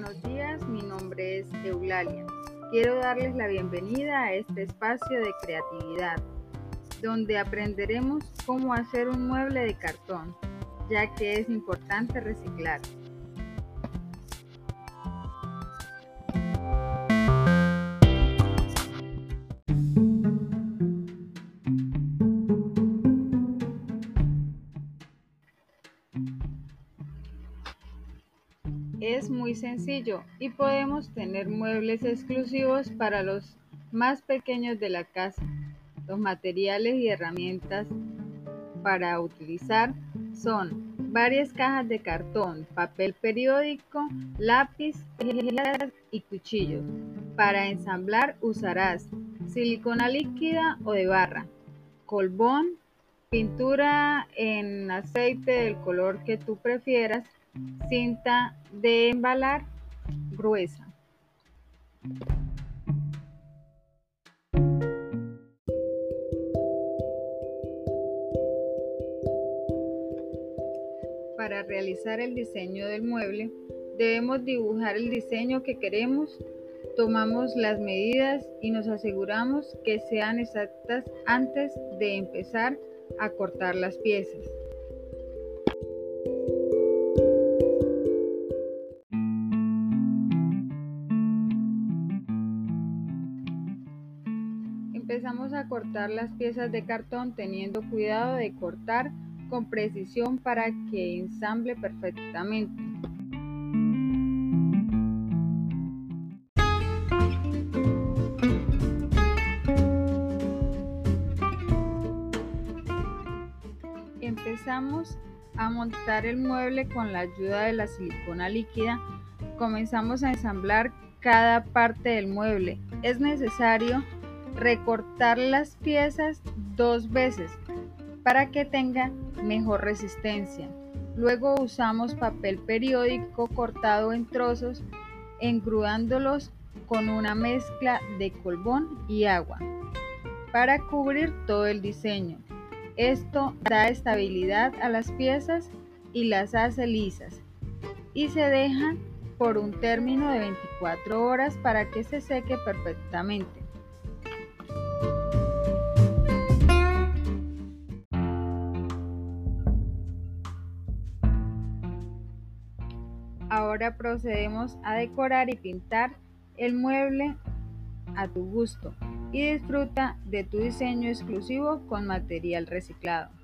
buenos días, mi nombre es Eulalia. Quiero darles la bienvenida a este espacio de creatividad, donde aprenderemos cómo hacer un mueble de cartón, ya que es importante reciclar. Es muy sencillo y podemos tener muebles exclusivos para los más pequeños de la casa. Los materiales y herramientas para utilizar son varias cajas de cartón, papel periódico, lápiz y cuchillos. Para ensamblar usarás silicona líquida o de barra, colbón, pintura en aceite del color que tú prefieras, cinta de embalar gruesa. Para realizar el diseño del mueble, debemos dibujar el diseño que queremos, tomamos las medidas y nos aseguramos que sean exactas antes de empezar a cortar las piezas. Empezamos a cortar las piezas de cartón teniendo cuidado de cortar con precisión para que ensamble perfectamente. Empezamos a montar el mueble con la ayuda de la silicona líquida. Comenzamos a ensamblar cada parte del mueble. Es necesario recortar las piezas dos veces para que tenga mejor resistencia. Luego usamos papel periódico cortado en trozos, engruándolos con una mezcla de colbón y agua para cubrir todo el diseño. Esto da estabilidad a las piezas y las hace lisas y se dejan por un término de 24 horas para que se seque perfectamente. Ahora procedemos a decorar y pintar el mueble a tu gusto y disfruta de tu diseño exclusivo con material reciclado.